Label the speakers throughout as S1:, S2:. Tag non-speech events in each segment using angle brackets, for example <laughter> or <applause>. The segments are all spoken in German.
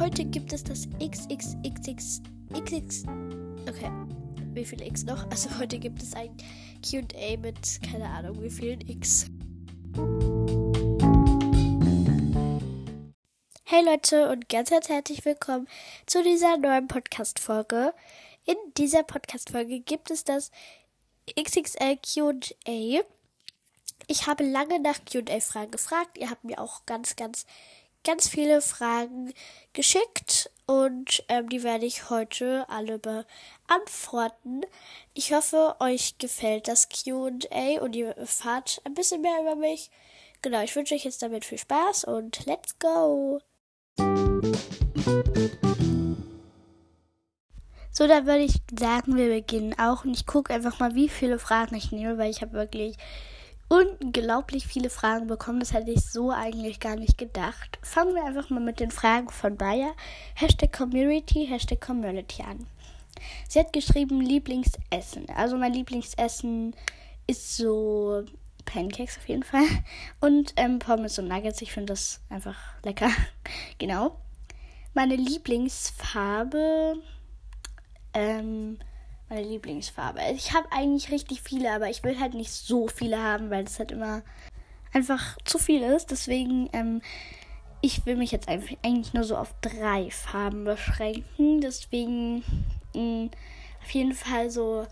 S1: heute gibt es das XXXX. XX. Okay. Wie viele X noch? Also heute gibt es ein QA mit keine Ahnung wie vielen X. Hey Leute und ganz, ganz herzlich willkommen zu dieser neuen Podcast-Folge. In dieser Podcast-Folge gibt es das XXL QA. Ich habe lange nach QA-Fragen gefragt. Ihr habt mir auch ganz, ganz ganz viele Fragen geschickt und ähm, die werde ich heute alle beantworten. Ich hoffe, euch gefällt das QA und ihr erfahrt ein bisschen mehr über mich. Genau, ich wünsche euch jetzt damit viel Spaß und let's go! So, dann würde ich sagen, wir beginnen auch und ich gucke einfach mal, wie viele Fragen ich nehme, weil ich habe wirklich unglaublich viele Fragen bekommen. Das hätte ich so eigentlich gar nicht gedacht. Fangen wir einfach mal mit den Fragen von Bayer. Hashtag Community, Hashtag Community an. Sie hat geschrieben Lieblingsessen. Also mein Lieblingsessen ist so Pancakes auf jeden Fall. Und ähm, Pommes und Nuggets. Ich finde das einfach lecker. <laughs> genau. Meine Lieblingsfarbe. Ähm, meine Lieblingsfarbe. Ich habe eigentlich richtig viele, aber ich will halt nicht so viele haben, weil das halt immer einfach zu viel ist. Deswegen, ähm, ich will mich jetzt eigentlich nur so auf drei Farben beschränken. Deswegen mh, mm, auf jeden Fall so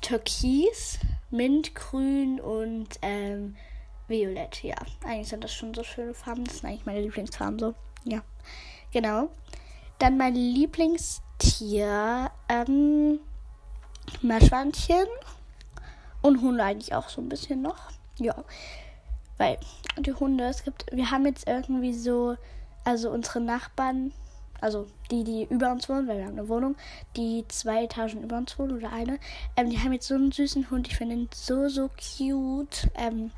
S1: Türkis, Mintgrün und ähm, Violett. Ja, eigentlich sind das schon so schöne Farben. Das sind eigentlich meine Lieblingsfarben so. Ja, genau. Dann mein Lieblingstier. Ähm, Meerschweinchen und Hunde eigentlich auch so ein bisschen noch. Ja, weil die Hunde, es gibt, wir haben jetzt irgendwie so, also unsere Nachbarn, also die, die über uns wohnen, weil wir haben eine Wohnung, die zwei Etagen über uns wohnen oder eine, ähm, die haben jetzt so einen süßen Hund, ich finde ihn so, so cute. Ähm,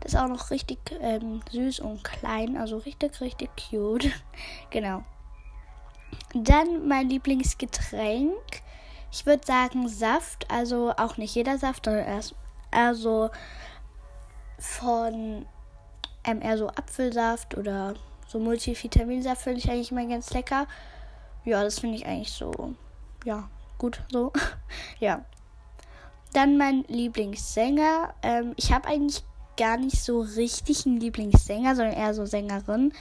S1: das ist auch noch richtig ähm, süß und klein, also richtig, richtig cute. <laughs> genau. Dann mein Lieblingsgetränk ich würde sagen Saft, also auch nicht jeder Saft, sondern erst also von ähm, eher so Apfelsaft oder so Multivitaminsaft finde ich eigentlich immer ganz lecker. Ja, das finde ich eigentlich so, ja, gut so. <laughs> ja. Dann mein Lieblingssänger. Ähm, ich habe eigentlich gar nicht so richtig einen Lieblingssänger, sondern eher so Sängerin.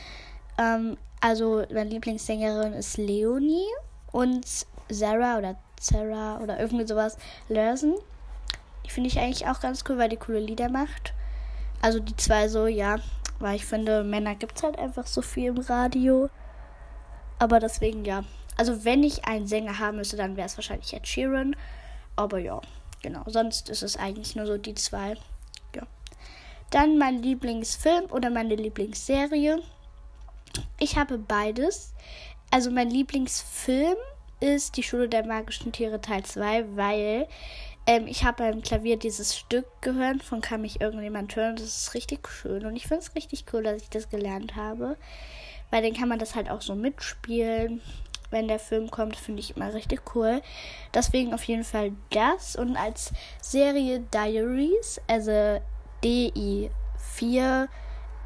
S1: Ähm, also meine Lieblingssängerin ist Leonie und Sarah oder Sarah oder irgendwie sowas Larson. Die finde ich eigentlich auch ganz cool, weil die coole Lieder macht. Also die zwei so, ja. Weil ich finde, Männer gibt es halt einfach so viel im Radio. Aber deswegen, ja. Also wenn ich einen Sänger haben müsste, dann wäre es wahrscheinlich Ed Sheeran. Aber ja, genau. Sonst ist es eigentlich nur so die zwei. Ja. Dann mein Lieblingsfilm oder meine Lieblingsserie. Ich habe beides. Also mein Lieblingsfilm ist die Schule der magischen Tiere Teil 2, weil ähm, ich habe beim Klavier dieses Stück gehört, von kann mich irgendjemand hören. Das ist richtig schön und ich finde es richtig cool, dass ich das gelernt habe, weil dann kann man das halt auch so mitspielen. Wenn der Film kommt, finde ich immer richtig cool. Deswegen auf jeden Fall das. Und als Serie Diaries, also D-I-4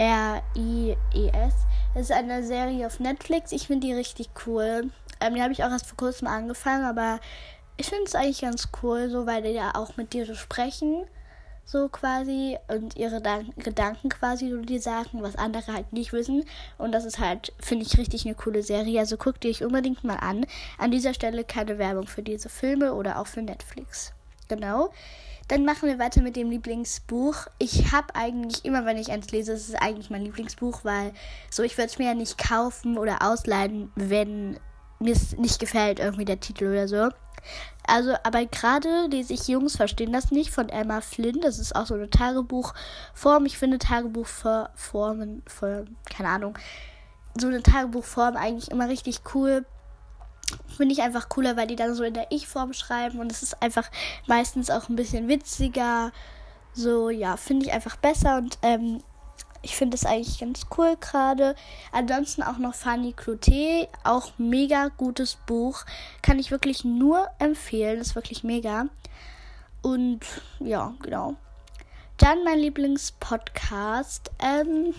S1: R-I-E-S. Das ist eine Serie auf Netflix. Ich finde die richtig cool. Ähm, die habe ich auch erst vor kurzem angefangen, aber ich finde es eigentlich ganz cool, so weil die ja auch mit dir so sprechen, so quasi, und ihre Dan Gedanken quasi so die sagen, was andere halt nicht wissen. Und das ist halt, finde ich, richtig eine coole Serie. Also guckt ihr euch unbedingt mal an. An dieser Stelle keine Werbung für diese Filme oder auch für Netflix. Genau. Dann machen wir weiter mit dem Lieblingsbuch. Ich habe eigentlich immer, wenn ich eins lese, ist es eigentlich mein Lieblingsbuch, weil so ich würde es mir ja nicht kaufen oder ausleihen, wenn mir es nicht gefällt, irgendwie der Titel oder so. Also, aber gerade lese ich Jungs verstehen das nicht von Emma Flynn. Das ist auch so eine Tagebuchform. Ich finde Tagebuchformen, keine Ahnung, so eine Tagebuchform eigentlich immer richtig cool. Finde ich einfach cooler, weil die dann so in der Ich-Form schreiben und es ist einfach meistens auch ein bisschen witziger. So, ja, finde ich einfach besser und ähm, ich finde es eigentlich ganz cool gerade. Ansonsten auch noch Fanny Cloté, auch mega gutes Buch. Kann ich wirklich nur empfehlen, ist wirklich mega. Und ja, genau. Dann mein Lieblingspodcast, ähm,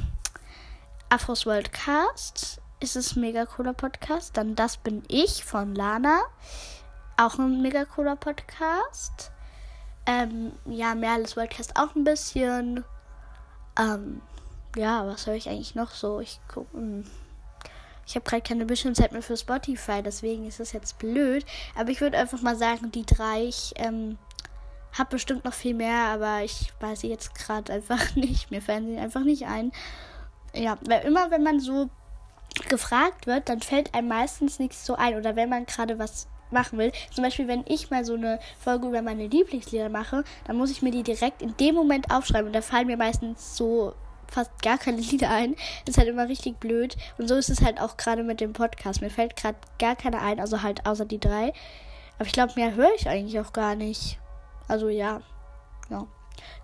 S1: Afros Worldcast. ist es ein mega cooler Podcast. Dann Das bin ich von Lana. Auch ein mega cooler Podcast. Ähm, ja, mehr als Podcast auch ein bisschen. Ähm, ja, was habe ich eigentlich noch so? Ich gucke. Hm. Ich habe gerade keine Bildschirmzeit mehr für Spotify, deswegen ist das jetzt blöd. Aber ich würde einfach mal sagen, die drei. Ich ähm, habe bestimmt noch viel mehr, aber ich weiß sie jetzt gerade einfach <laughs> nicht. Mir fallen sie einfach nicht ein. Ja, weil immer, wenn man so gefragt wird, dann fällt einem meistens nichts so ein. Oder wenn man gerade was machen will. Zum Beispiel, wenn ich mal so eine Folge über meine Lieblingslieder mache, dann muss ich mir die direkt in dem Moment aufschreiben. Und da fallen mir meistens so fast gar keine Lieder ein. Ist halt immer richtig blöd. Und so ist es halt auch gerade mit dem Podcast. Mir fällt gerade gar keine ein, also halt außer die drei. Aber ich glaube, mehr höre ich eigentlich auch gar nicht. Also ja. Ja.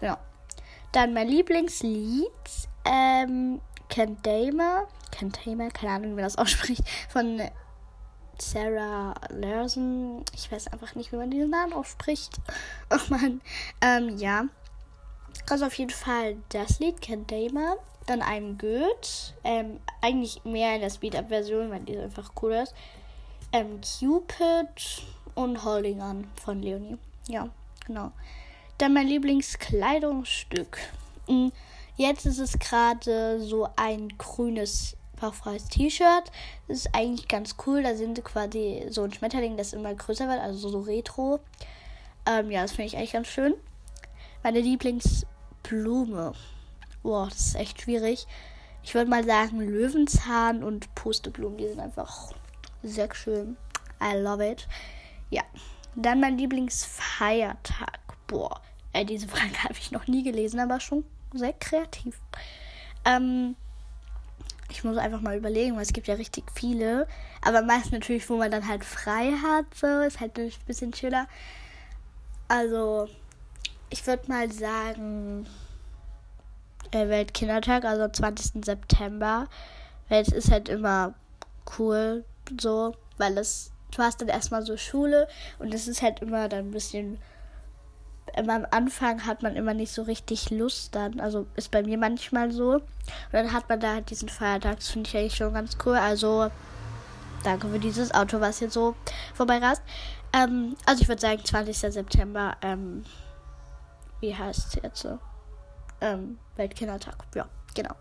S1: Genau. Dann mein Lieblingslied. Ähm. Ken Damer, keine Ahnung, wie man das <laughs> ausspricht. Von Sarah Larson. Ich weiß einfach nicht, wie man diesen Namen ausspricht. <laughs> Oh man. Ähm, ja. Also auf jeden Fall das Lied Ken Damer. Dann ein Goethe. Ähm, eigentlich mehr in der Speed-Up-Version, weil die einfach cool ist. Ähm, Cupid und Holding On von Leonie. Ja, genau. Dann mein Lieblingskleidungsstück. Hm, jetzt ist es gerade so ein grünes bauchfreies T-Shirt. Das ist eigentlich ganz cool. Da sind quasi so ein Schmetterling, das immer größer wird, also so retro. Ähm, ja, das finde ich eigentlich ganz schön. Meine Lieblingsblume. Boah, das ist echt schwierig. Ich würde mal sagen Löwenzahn und Pusteblumen. Die sind einfach sehr schön. I love it. Ja. Dann mein Lieblingsfeiertag. Boah, äh, diese Frage <laughs> habe ich noch nie gelesen, aber schon sehr kreativ. Ähm, ich muss einfach mal überlegen, weil es gibt ja richtig viele. Aber meist natürlich, wo man dann halt frei hat, so, ist halt ein bisschen schöner. Also, ich würde mal sagen, äh, Weltkindertag, also 20. September. Weil es ist halt immer cool, so, weil es, du hast dann erstmal so Schule und es ist halt immer dann ein bisschen immer am Anfang hat man immer nicht so richtig Lust dann. Also ist bei mir manchmal so. Und dann hat man da halt diesen Feiertag. Das finde ich eigentlich schon ganz cool. Also danke für dieses Auto, was hier so vorbeirast. Ähm, also ich würde sagen 20. September. Ähm, wie heißt es jetzt so? Ähm, Weltkindertag. Ja, genau.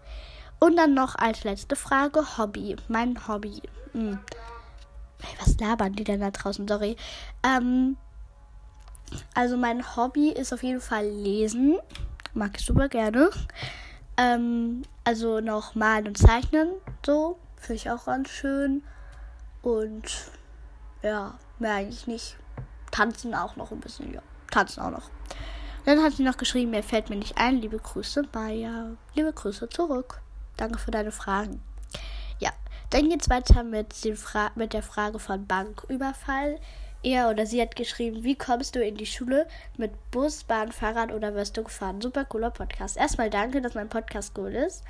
S1: Und dann noch als letzte Frage Hobby. Mein Hobby. Hm. Hey, was labern die denn da draußen? Sorry. Ähm, also mein Hobby ist auf jeden Fall lesen. Mag ich super gerne. Ähm, also noch malen und zeichnen. So. Finde ich auch ganz schön. Und ja, mehr eigentlich nicht. Tanzen auch noch ein bisschen, ja. Tanzen auch noch. Dann hat sie noch geschrieben, mir fällt mir nicht ein. Liebe Grüße, Maya. Liebe Grüße zurück. Danke für deine Fragen. Ja, dann geht's weiter mit, den Fra mit der Frage von Banküberfall. Er oder sie hat geschrieben, wie kommst du in die Schule mit Bus, Bahn, Fahrrad oder wirst du gefahren? Super cooler Podcast. Erstmal danke, dass mein Podcast cool ist.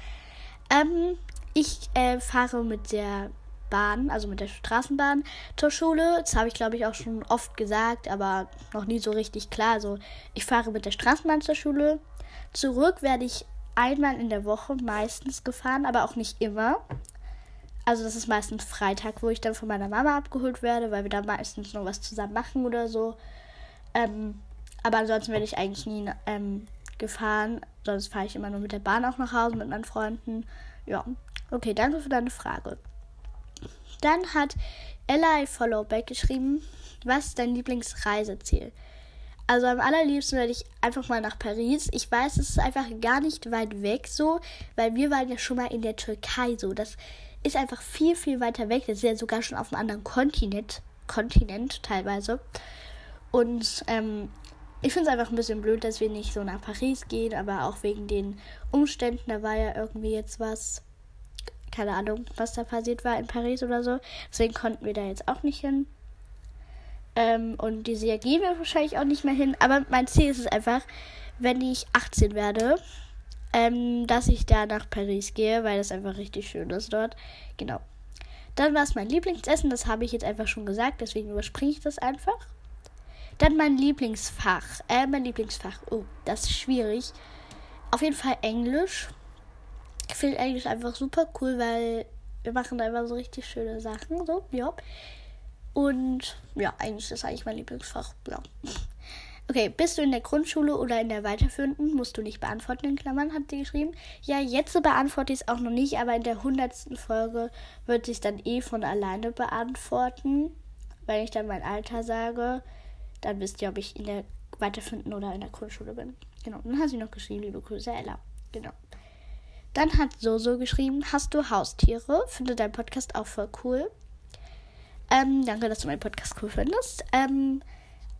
S1: Ähm, ich äh, fahre mit der Bahn, also mit der Straßenbahn zur Schule. Das habe ich, glaube ich, auch schon oft gesagt, aber noch nie so richtig klar. Also ich fahre mit der Straßenbahn zur Schule. Zurück werde ich einmal in der Woche meistens gefahren, aber auch nicht immer. Also das ist meistens Freitag, wo ich dann von meiner Mama abgeholt werde, weil wir da meistens noch was zusammen machen oder so. Ähm, aber ansonsten werde ich eigentlich nie ähm, gefahren. Sonst fahre ich immer nur mit der Bahn auch nach Hause mit meinen Freunden. Ja, okay, danke für deine Frage. Dann hat Ella Followback geschrieben, was ist dein Lieblingsreiseziel? Also am allerliebsten werde ich einfach mal nach Paris. Ich weiß, es ist einfach gar nicht weit weg so, weil wir waren ja schon mal in der Türkei so. Das ist einfach viel, viel weiter weg. Das ist ja sogar schon auf einem anderen Kontinent, Kontinent teilweise. Und ähm, ich finde es einfach ein bisschen blöd, dass wir nicht so nach Paris gehen, aber auch wegen den Umständen. Da war ja irgendwie jetzt was, keine Ahnung, was da passiert war in Paris oder so. Deswegen konnten wir da jetzt auch nicht hin. Ähm, und diese Jahr gehen wir wahrscheinlich auch nicht mehr hin. Aber mein Ziel ist es einfach, wenn ich 18 werde, ähm, dass ich da nach Paris gehe, weil das einfach richtig schön ist dort. Genau. Dann war es mein Lieblingsessen, das habe ich jetzt einfach schon gesagt, deswegen überspringe ich das einfach. Dann mein Lieblingsfach. Äh, mein Lieblingsfach. Oh, das ist schwierig. Auf jeden Fall Englisch. Ich finde Englisch einfach super cool, weil Wir machen da immer so richtig schöne Sachen. So, ja. Und ja, eigentlich ist eigentlich mein Lieblingsfach. Ja. Okay, bist du in der Grundschule oder in der weiterführenden? Musst du nicht beantworten, in Klammern, hat sie geschrieben. Ja, jetzt beantworte ich es auch noch nicht, aber in der hundertsten Folge wird sich dann eh von alleine beantworten. Wenn ich dann mein Alter sage, dann wisst ihr, ob ich in der weiterführenden oder in der Grundschule bin. Genau, dann hat sie noch geschrieben, liebe Grüße, Ella. Genau. Dann hat Soso geschrieben, hast du Haustiere? Finde dein Podcast auch voll cool. Ähm, danke, dass du meinen Podcast cool findest. Ähm,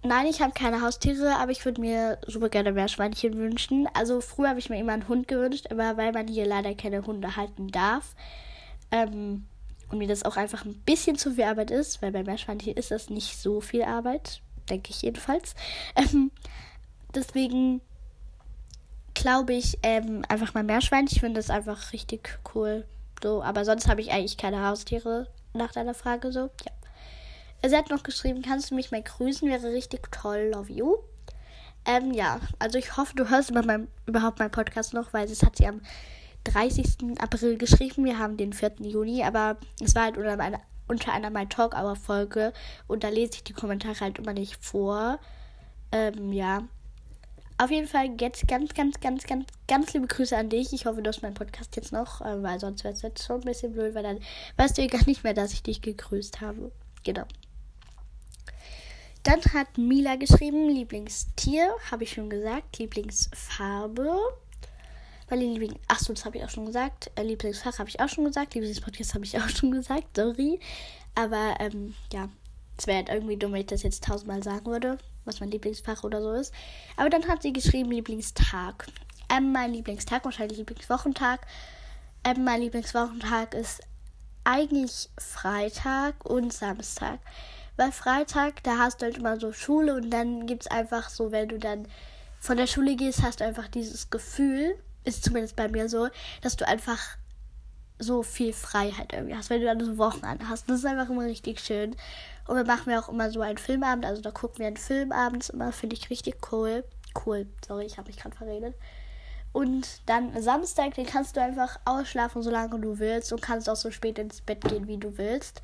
S1: nein, ich habe keine Haustiere, aber ich würde mir super gerne Meerschweinchen wünschen. Also früher habe ich mir immer einen Hund gewünscht, aber weil man hier leider keine Hunde halten darf. Ähm, und mir das auch einfach ein bisschen zu viel Arbeit ist, weil bei Meerschweinchen ist das nicht so viel Arbeit, denke ich jedenfalls. <laughs> Ähm, deswegen glaube ich ähm, einfach mal Meerschweinchen. Ich finde das einfach richtig cool. So, aber sonst habe ich eigentlich keine Haustiere nach deiner Frage so. Ja. Sie hat noch geschrieben, kannst du mich mal grüßen? Wäre richtig toll. Love you. Ähm, ja, also ich hoffe, du hörst über mein, überhaupt meinen Podcast noch, weil es hat sie am 30. April geschrieben. Wir haben den 4. Juni, aber es war halt unter, einer, unter einer My Talk Hour Folge und da lese ich die Kommentare halt immer nicht vor. Ähm, ja. Auf jeden Fall jetzt ganz, ganz, ganz, ganz, ganz liebe Grüße an dich. Ich hoffe, du hast meinen Podcast jetzt noch, äh, weil sonst wäre es jetzt schon ein bisschen blöd, weil dann weißt du ja gar nicht mehr, dass ich dich gegrüßt habe. Genau. Dann hat Mila geschrieben, Lieblingstier, habe ich schon gesagt, Lieblingsfarbe. Weil Liebling, achso, das habe ich auch schon gesagt. Äh, Lieblingsfach habe ich auch schon gesagt. Lieblingspodcast habe ich auch schon gesagt. Sorry. Aber ähm, ja, es wäre halt irgendwie dumm, wenn ich das jetzt tausendmal sagen würde, was mein Lieblingsfach oder so ist. Aber dann hat sie geschrieben, Lieblingstag. Ähm, mein Lieblingstag, wahrscheinlich Lieblingswochentag. Ähm, mein Lieblingswochentag ist eigentlich Freitag und Samstag. Weil Freitag, da hast du halt immer so Schule und dann gibt es einfach so, wenn du dann von der Schule gehst, hast du einfach dieses Gefühl, ist zumindest bei mir so, dass du einfach so viel Freiheit irgendwie hast, wenn du dann so Wochenende hast. Das ist einfach immer richtig schön. Und wir machen wir auch immer so einen Filmabend, also da gucken wir einen Film abends immer, finde ich richtig cool. Cool, sorry, ich habe mich gerade verredet. Und dann Samstag, den kannst du einfach ausschlafen, solange du willst und kannst auch so spät ins Bett gehen, wie du willst.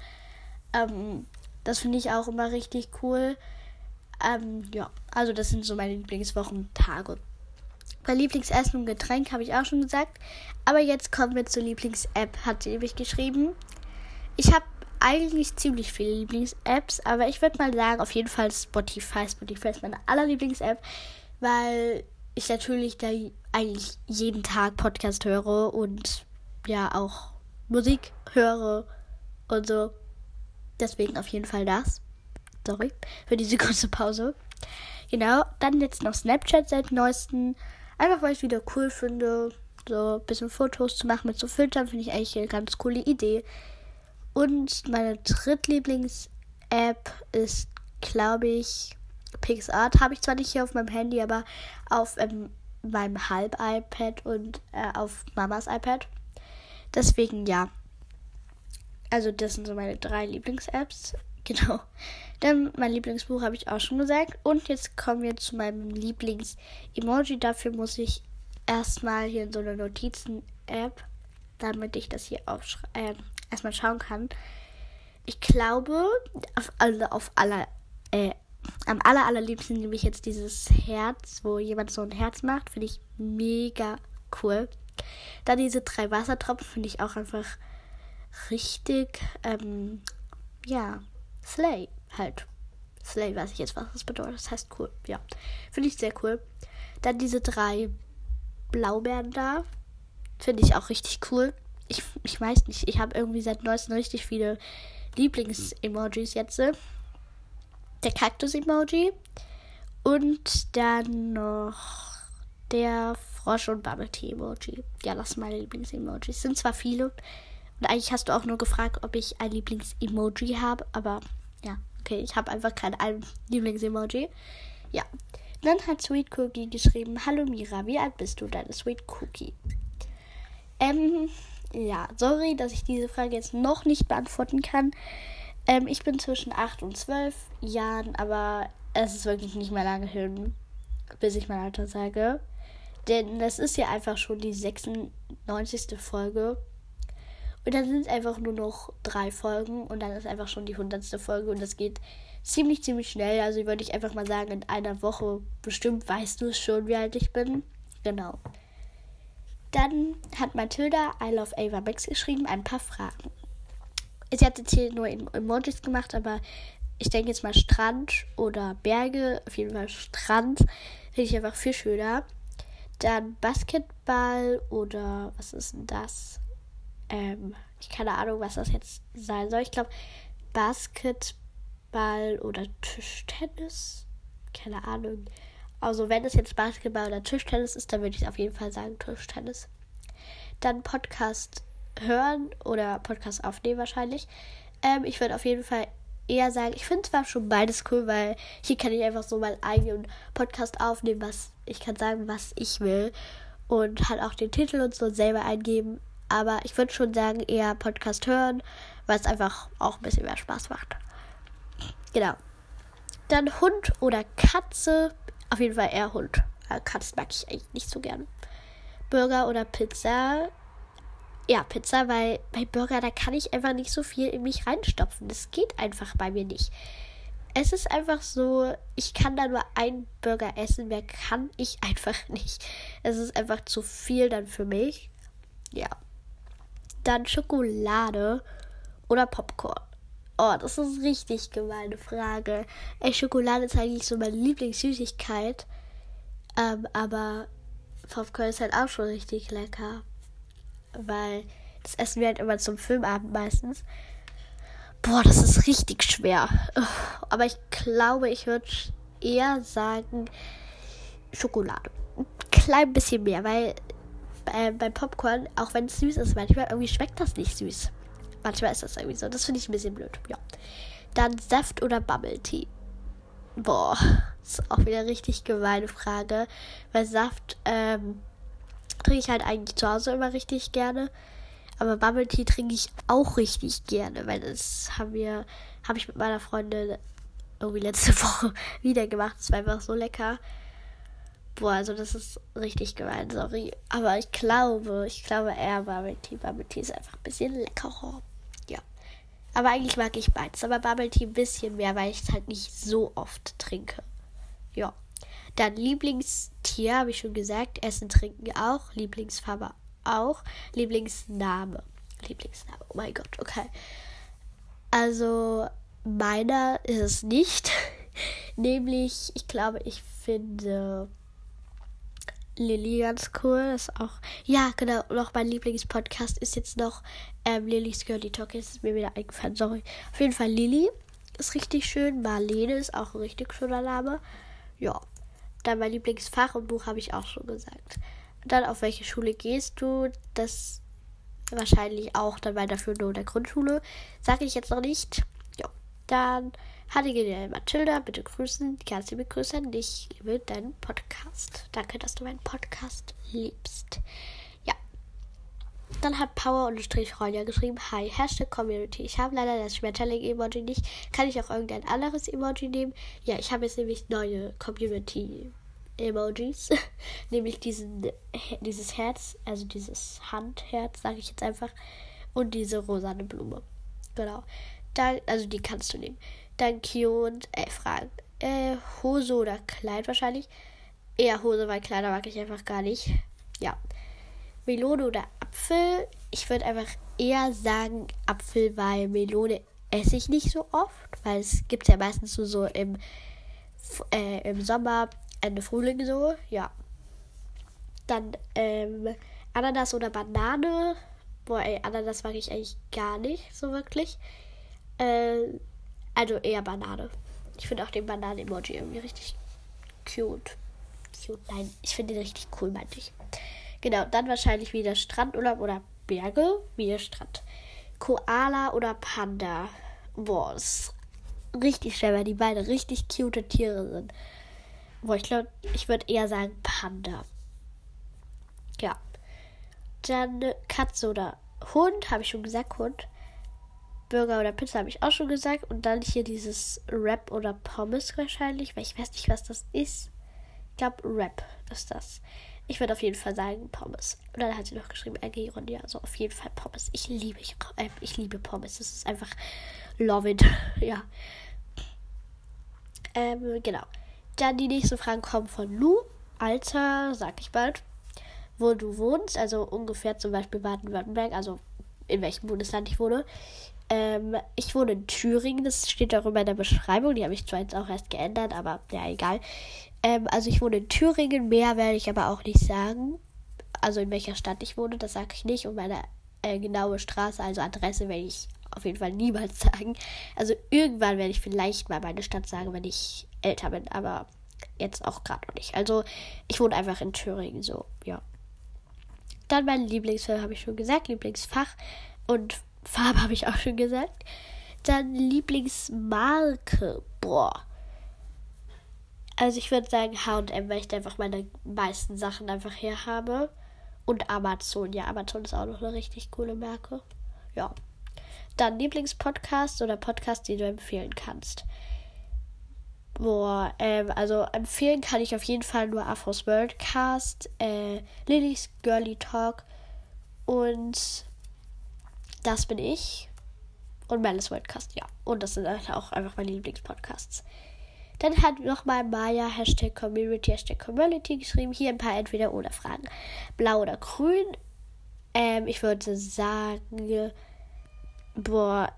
S1: Ähm, das finde ich auch immer richtig cool. Ähm, ja, also das sind so meine Lieblingswochentage. Bei Lieblingsessen und Getränk habe ich auch schon gesagt. Aber jetzt kommen wir zur Lieblings-App, hat sie nämlich geschrieben. Ich habe eigentlich ziemlich viele Lieblings-Apps, aber ich würde mal sagen, auf jeden Fall Spotify. Spotify ist meine allerlieblings-App, weil ich natürlich da eigentlich jeden Tag Podcast höre und ja auch Musik höre und so. Deswegen auf jeden Fall das. Sorry für diese <laughs> kurze Pause. Genau, dann jetzt noch Snapchat seit neuestem. Einfach weil ich es wieder cool finde. So ein bisschen Fotos zu machen mit so Filtern finde ich eigentlich eine ganz coole Idee. Und meine drittlieblings-App ist, glaube ich, PixArt. Habe ich zwar nicht hier auf meinem Handy, aber auf ähm, meinem Halb-iPad und äh, auf Mamas iPad. Deswegen ja. Also das sind so meine drei Lieblings-Apps. <laughs> Genau. Dann mein Lieblingsbuch habe ich auch schon gesagt. Und jetzt kommen wir zu meinem Lieblings-Emoji. Dafür muss ich erstmal hier in so eine Notizen-App, damit ich das hier äh, erstmal schauen kann. Ich glaube, auf, also auf aller, äh, am aller, allerliebsten nehme ich jetzt dieses Herz, wo jemand so ein Herz macht. Finde ich mega cool. Dann diese drei Wassertropfen finde ich auch einfach richtig, ähm, ja, Slay halt. Slay weiß ich jetzt, was das bedeutet. Das heißt cool. Ja, finde ich sehr cool. Dann diese drei Blaubeeren da. Finde ich auch richtig cool. Ich, ich weiß nicht, ich habe irgendwie seit neuestem richtig viele Lieblings-Emojis jetzt. Der Kaktus-Emoji. Und dann noch der Frosch- und Bubble-Tea-Emoji. Ja, das sind meine Lieblings-Emojis. Sind zwar viele, und eigentlich hast du auch nur gefragt, ob ich ein Lieblings-Emoji habe. Aber ja, okay, ich habe einfach kein Lieblings-Emoji. Ja. Dann hat Sweet Cookie geschrieben: Hallo Mira, wie alt bist du, deine Sweet Cookie? Ähm, ja, sorry, dass ich diese Frage jetzt noch nicht beantworten kann. Ähm, ich bin zwischen 8 und 12 Jahren, aber es ist wirklich nicht mehr lange hin, bis ich mein Alter sage. Denn das ist ja einfach schon die 96. Folge. Und dann sind es einfach nur noch drei Folgen und dann ist einfach schon die hundertste Folge und das geht ziemlich, ziemlich schnell. Also würde ich einfach mal sagen, in einer Woche bestimmt weißt du es schon, wie alt ich bin. Genau. Dann hat Mathilda I Love Ava Max geschrieben, ein paar Fragen. Sie hat jetzt hier nur Emojis gemacht, aber ich denke jetzt mal Strand oder Berge. Auf jeden Fall Strand. Finde ich einfach viel schöner. Dann Basketball oder was ist denn das? Ähm, ich keine Ahnung, was das jetzt sein soll. Ich glaube Basketball oder Tischtennis. Keine Ahnung. Also wenn es jetzt Basketball oder Tischtennis ist, dann würde ich auf jeden Fall sagen Tischtennis. Dann Podcast hören oder Podcast aufnehmen wahrscheinlich. Ähm, ich würde auf jeden Fall eher sagen, ich finde zwar schon beides cool, weil hier kann ich einfach so meinen eigenen Podcast aufnehmen, was ich kann sagen, was ich will und halt auch den Titel und so selber eingeben. Aber ich würde schon sagen, eher Podcast hören, weil es einfach auch ein bisschen mehr Spaß macht. Genau. Dann Hund oder Katze. Auf jeden Fall eher Hund. Katze mag ich eigentlich nicht so gerne. Burger oder Pizza ja, Pizza, weil bei Burger, da kann ich einfach nicht so viel in mich reinstopfen. Das geht einfach bei mir nicht. Es ist einfach so, ich kann da nur einen Burger essen, mehr kann ich <laughs> einfach nicht. Es ist einfach zu viel dann für mich. Ja. Dann Schokolade oder Popcorn. Oh, das ist richtig gemeine Frage. Ey, Schokolade ist eigentlich so meine Lieblingssüßigkeit. Ähm, aber Popcorn ist halt auch schon richtig lecker weil das essen wir halt immer zum Filmabend meistens. Boah, das ist richtig schwer. Aber ich glaube, ich würde eher sagen Schokolade. Ein klein bisschen mehr, weil äh, beim Popcorn, auch wenn es süß ist, manchmal irgendwie schmeckt das nicht süß. Manchmal ist das irgendwie so. Das finde ich ein bisschen blöd. Ja. Dann Saft oder Bubble Tea. Boah, ist auch wieder richtig gemeine Frage. Weil Saft, ähm, trinke ich halt eigentlich zu Hause immer richtig gerne. Aber Bubble Tea trinke ich auch richtig gerne, weil das haben wir, habe ich mit meiner Freundin irgendwie letzte <laughs> Woche wieder gemacht. Es war einfach so lecker. Boah, also das ist richtig gemein, sorry. Aber ich glaube, ich glaube eher Bubble Tea. Bubble Tea ist einfach ein bisschen leckerer. Ja. Aber eigentlich mag ich beides. Aber Bubble Tea ein bisschen mehr, weil ich es halt nicht so oft trinke. Ja. Dann Lieblingstier, habe ich schon gesagt. Essen, trinken auch. Lieblingsfarbe auch. Lieblingsname. Lieblingsname. Oh mein Gott, okay. Also, meiner ist es nicht. <laughs> Nämlich, ich glaube, ich finde Lilly ganz cool. Ist auch. Ja, genau. Noch mein Lieblingspodcast ist jetzt noch ähm, Lillys Girly Talk. Jetzt ist mir wieder eingefallen. Sorry. Auf jeden Fall Lilly ist richtig schön. Marlene ist auch ein richtig schöner Name. Ja. Dann mein Lieblingsfach und Buch habe ich auch schon gesagt. Dann auf welche Schule gehst du? Das wahrscheinlich auch dann weiterführende oder Grundschule. Sage ich jetzt noch nicht. Ja. Dann Genial Mathilda, bitte grüßen. Die du begrüßen. Ich liebe deinen Podcast. Danke, dass du meinen Podcast liebst. Dann hat Power unterstrich Ronja geschrieben, Hi, Hashtag Community. Ich habe leider das Schmetterling-Emoji nicht. Kann ich auch irgendein anderes Emoji nehmen? Ja, ich habe jetzt nämlich neue Community-Emojis. <laughs> nämlich diesen, dieses Herz, also dieses Handherz, sage ich jetzt einfach. Und diese rosane Blume. Genau. Dann, also die kannst du nehmen. Dann und äh, Fragen. Äh, Hose oder Kleid wahrscheinlich. Eher Hose, weil Kleider mag ich einfach gar nicht. Ja. Melone oder Apfel. Ich würde einfach eher sagen Apfel, weil Melone esse ich nicht so oft, weil es gibt ja meistens so, so im, äh, im Sommer, Ende Frühling so, ja. Dann ähm, Ananas oder Banane. Boah, ey, Ananas mag ich eigentlich gar nicht so wirklich. Äh, also eher Banane. Ich finde auch den Bananen-Emoji irgendwie richtig cute. Cute, nein, ich finde den richtig cool, meinte ich. Genau, dann wahrscheinlich wieder Strandurlaub oder Berge, wieder Strand. Koala oder Panda. Boah, ist richtig schwer, weil die beide richtig cute Tiere sind. Boah, ich glaube, ich würde eher sagen Panda. Ja. Dann Katze oder Hund, habe ich schon gesagt, Hund. Burger oder Pizza habe ich auch schon gesagt. Und dann hier dieses Rap oder Pommes wahrscheinlich, weil ich weiß nicht, was das ist. Ich glaube, Rap ist das. ich würde auf jeden Fall sagen Pommes. Und dann hat sie noch geschrieben, Agiron, ja, also auf jeden Fall Pommes. Ich liebe, ich, äh, ich liebe Pommes. Das ist einfach love it. <laughs> ja. Ähm, genau. Dann die nächste Frage kommt von Lu. Alter, sag ich bald. Wo du wohnst, also ungefähr zum Beispiel Baden-Württemberg, also in welchem Bundesland ich wohne. Ähm, ich wohne in Thüringen, das steht darüber in der Beschreibung. Die habe ich zwar jetzt auch erst geändert, aber ja, egal. Ähm, also ich wohne in Thüringen, mehr werde ich aber auch nicht sagen. Also in welcher Stadt ich wohne, das sage ich nicht. Und meine äh, genaue Straße, also Adresse, werde ich auf jeden Fall niemals <laughs> sagen. Also irgendwann werde ich vielleicht mal meine Stadt sagen, wenn ich älter bin, aber jetzt auch gerade noch nicht. Also ich wohne einfach in Thüringen, so, ja. Dann mein Lieblingsfilm habe ich schon gesagt, Lieblingsfach und Farbe habe ich auch schon gesagt. Dann Lieblingsmarke, boah. Also ich würde sagen H&M, weil ich da einfach meine meisten Sachen einfach her habe. Und Amazon, ja, Amazon ist auch noch eine richtig coole Marke. Ja. Dann Lieblingspodcast oder Podcast, die du empfehlen kannst. Boah, ähm, also empfehlen kann ich auf jeden Fall nur Afros Worldcast, äh, Lillys Girly Talk und das bin ich und Melis Worldcast, ja. Und das sind auch einfach meine Lieblingspodcasts. Dann hat nochmal Maya Hashtag Community, Hashtag Community geschrieben. Hier ein paar entweder oder Fragen. Blau oder grün? Ähm, ich würde sagen, boah,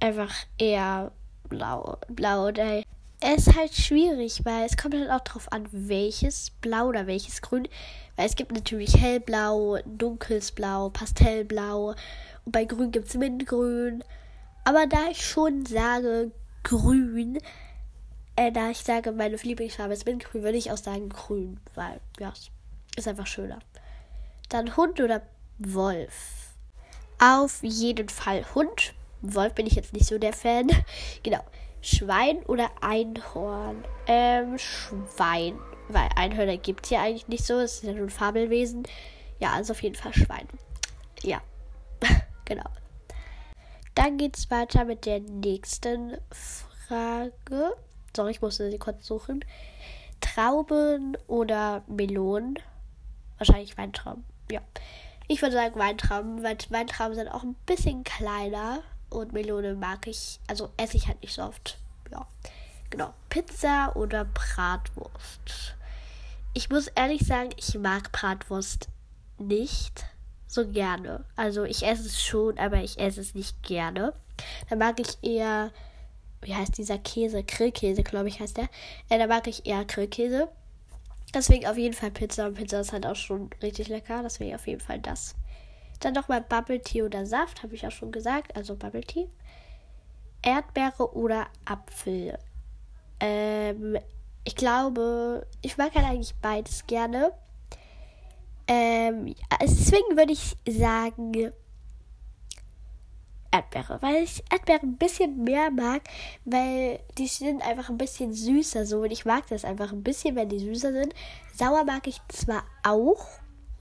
S1: einfach eher blau. Blau oder. Es ist halt schwierig, weil es kommt halt auch drauf an, welches Blau oder welches Grün. Weil es gibt natürlich hellblau, dunkles Blau, pastellblau. Bei grün gibt es Mintgrün. Aber da ich schon sage grün, äh, da ich sage, meine Lieblingsfarbe ist Mintgrün, würde ich auch sagen grün. Weil, ja, ist einfach schöner. Dann Hund oder Wolf? Auf jeden Fall Hund. Wolf bin ich jetzt nicht so der Fan. <laughs> genau. Schwein oder Einhorn? Ähm, Schwein. Weil Einhörner gibt es ja eigentlich nicht so. Es ist ja nur ein Fabelwesen. Ja, also auf jeden Fall Schwein. Ja. Genau. Dann geht es weiter mit der nächsten Frage. Sorry, ich musste sie kurz suchen. Trauben oder Melonen? Wahrscheinlich Weintrauben. Ja. Ich würde sagen Weintrauben, weil Weintrauben sind auch ein bisschen kleiner und Melone mag ich, also esse ich halt nicht so oft. Ja. Genau. Pizza oder Bratwurst? Ich muss ehrlich sagen, ich mag Bratwurst nicht so gerne. Also ich esse es schon, aber ich esse es nicht gerne. Da mag ich eher, wie heißt dieser Käse? Grillkäse, glaube ich, heißt der. Äh, da mag ich eher Grillkäse. Deswegen auf jeden Fall Pizza. Und Pizza ist halt auch schon richtig lecker. Deswegen auf jeden Fall das. Dann nochmal Bubble Tea oder Saft, habe ich auch schon gesagt. Also Bubble Tea. Erdbeere oder Apfel. Ähm, ich glaube, ich mag halt eigentlich beides gerne. Ähm, deswegen würde ich sagen Erdbeere, weil ich Erdbeere ein bisschen mehr mag, weil die sind einfach ein bisschen süßer so und ich mag das einfach ein bisschen, wenn die süßer sind. Sauer mag ich zwar auch,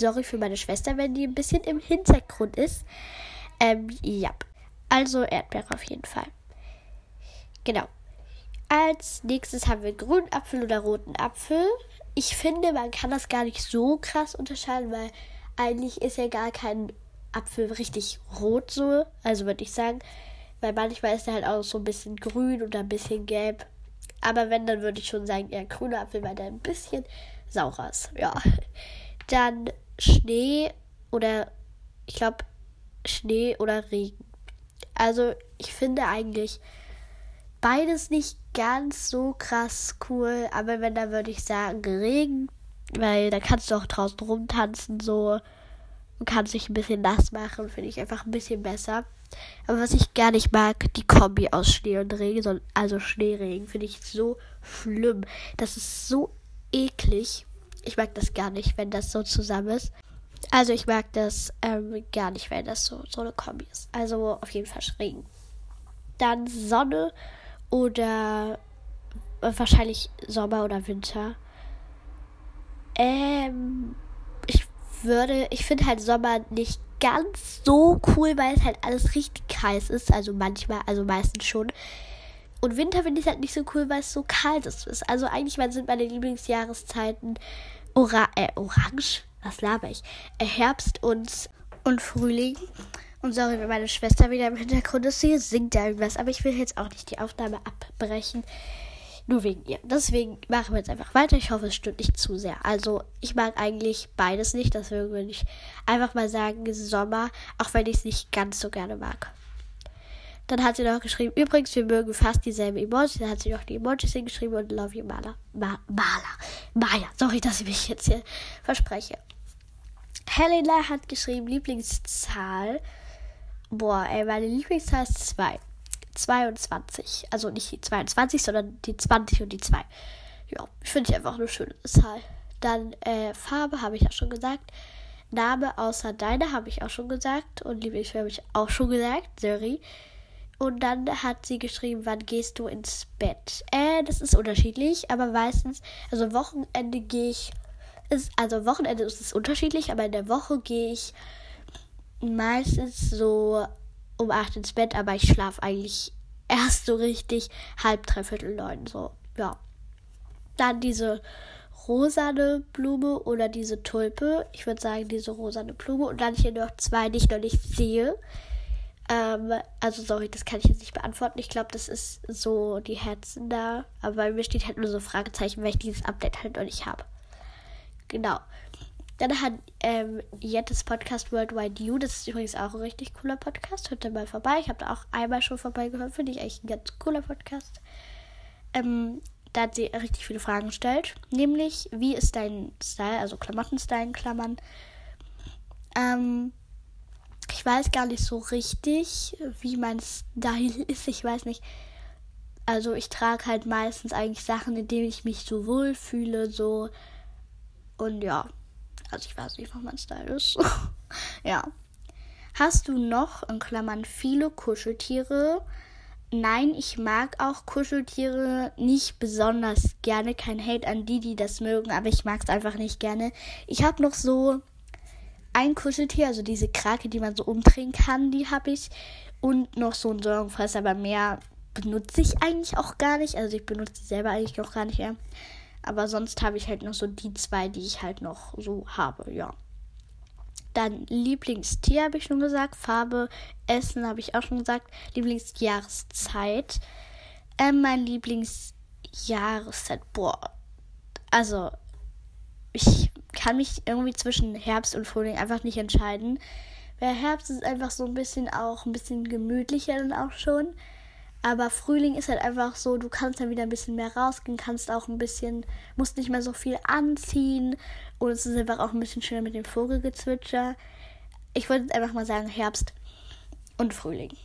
S1: sorry für meine Schwester, wenn die ein bisschen im Hintergrund ist. Ähm, ja. Also Erdbeere auf jeden Fall. Genau. Als nächstes haben wir grünen Apfel oder roten Apfel. Ich finde, man kann das gar nicht so krass unterscheiden, weil eigentlich ist ja gar kein Apfel richtig rot so. Also würde ich sagen. Weil manchmal ist er halt auch so ein bisschen grün oder ein bisschen gelb. Aber wenn, dann würde ich schon sagen, eher grüner Apfel, weil der ein bisschen saurer ist. Ja. Dann Schnee oder ich glaube Schnee oder Regen. Also ich finde eigentlich beides nicht ganz so krass cool, aber wenn dann würde ich sagen Regen, weil da kannst du auch draußen rumtanzen so und kannst dich ein bisschen nass machen, finde ich einfach ein bisschen besser. Aber was ich gar nicht mag, die Kombi aus Schnee und Regen, also Schneeregen, finde ich so schlimm. Das ist so eklig. Ich mag das gar nicht, wenn das so zusammen ist. Also ich mag das ähm, gar nicht, wenn das so, so eine Kombi ist. Also auf jeden Fall Regen. Dann Sonne oder äh, wahrscheinlich Sommer oder Winter. Ähm, ich würde, ich finde halt Sommer nicht ganz so cool, weil es halt alles richtig heiß ist. Also manchmal, also meistens schon. Und Winter finde ich halt nicht so cool, weil es so kalt ist. Also eigentlich sind meine Lieblingsjahreszeiten Ora äh, Orange, was laber ich? Äh, Herbst und, und Frühling. Und sorry, wenn meine Schwester wieder im Hintergrund ist, sie singt da irgendwas. Aber ich will jetzt auch nicht die Aufnahme abbrechen. Nur wegen ihr. Deswegen machen wir jetzt einfach weiter. Ich hoffe, es stört nicht zu sehr. Also, ich mag eigentlich beides nicht. Deswegen würde ich einfach mal sagen Sommer, auch wenn ich es nicht ganz so gerne mag. Dann hat sie noch geschrieben, übrigens, wir mögen fast dieselbe Emojis. Dann hat sie noch die Emojis hingeschrieben und Love you, Maler. Ma Maler. Maya. Sorry, dass ich mich jetzt hier verspreche. Helena hat geschrieben, Lieblingszahl. Boah, ey, meine Lieblingszahl ist 2. 22. Also nicht die 22, sondern die 20 und die 2. Ja, ich finde ich einfach eine schöne Zahl. Dann äh, Farbe habe ich ja schon gesagt. Name außer deine habe ich auch schon gesagt. Und Lieblingsfilm habe ich auch schon gesagt. Sorry. Und dann hat sie geschrieben, wann gehst du ins Bett? Äh, das ist unterschiedlich, aber meistens, also Wochenende gehe ich, ist, also Wochenende ist es unterschiedlich, aber in der Woche gehe ich meistens so um 8 ins Bett, aber ich schlafe eigentlich erst so richtig halb, dreiviertel neun, so, ja. Dann diese rosane Blume oder diese Tulpe. Ich würde sagen, diese rosane Blume. Und dann hier noch zwei, die ich noch nicht sehe. Ähm, also sorry, das kann ich jetzt nicht beantworten. Ich glaube, das ist so die Herzen da. Aber bei mir steht halt nur so Fragezeichen, weil ich dieses Update halt noch nicht habe. Genau. Dann hat ähm, Jettes Podcast Worldwide You. Das ist übrigens auch ein richtig cooler Podcast. Hört da mal vorbei. Ich habe da auch einmal schon vorbeigehört. Finde ich eigentlich ein ganz cooler Podcast. Ähm, da hat sie richtig viele Fragen gestellt. Nämlich, wie ist dein Style, also Klamottenstyle in Klammern? Ähm, ich weiß gar nicht so richtig, wie mein Style <laughs> ist. Ich weiß nicht. Also ich trage halt meistens eigentlich Sachen, in denen ich mich so wohl fühle, so. Und ja. Also ich weiß nicht, was mein Style ist. <laughs> ja. Hast du noch, in Klammern, viele Kuscheltiere? Nein, ich mag auch Kuscheltiere nicht besonders gerne. Kein Hate an die, die das mögen, aber ich mag es einfach nicht gerne. Ich habe noch so ein Kuscheltier, also diese Krake, die man so umdrehen kann, die habe ich. Und noch so ein Sorgenfresser, aber mehr benutze ich eigentlich auch gar nicht. Also ich benutze sie selber eigentlich auch gar nicht mehr. Aber sonst habe ich halt noch so die zwei, die ich halt noch so habe, ja. Dann Lieblingstier habe ich schon gesagt. Farbe, Essen habe ich auch schon gesagt. Lieblingsjahreszeit. Ähm, mein Lieblingsjahreszeit. Boah. Also, ich kann mich irgendwie zwischen Herbst und Frühling einfach nicht entscheiden. Weil Herbst ist einfach so ein bisschen auch ein bisschen gemütlicher dann auch schon. Aber Frühling ist halt einfach so, du kannst dann wieder ein bisschen mehr rausgehen, kannst auch ein bisschen, musst nicht mehr so viel anziehen. Und es ist einfach auch ein bisschen schöner mit dem Vogelgezwitscher. Ich jetzt einfach mal sagen Herbst und Frühling.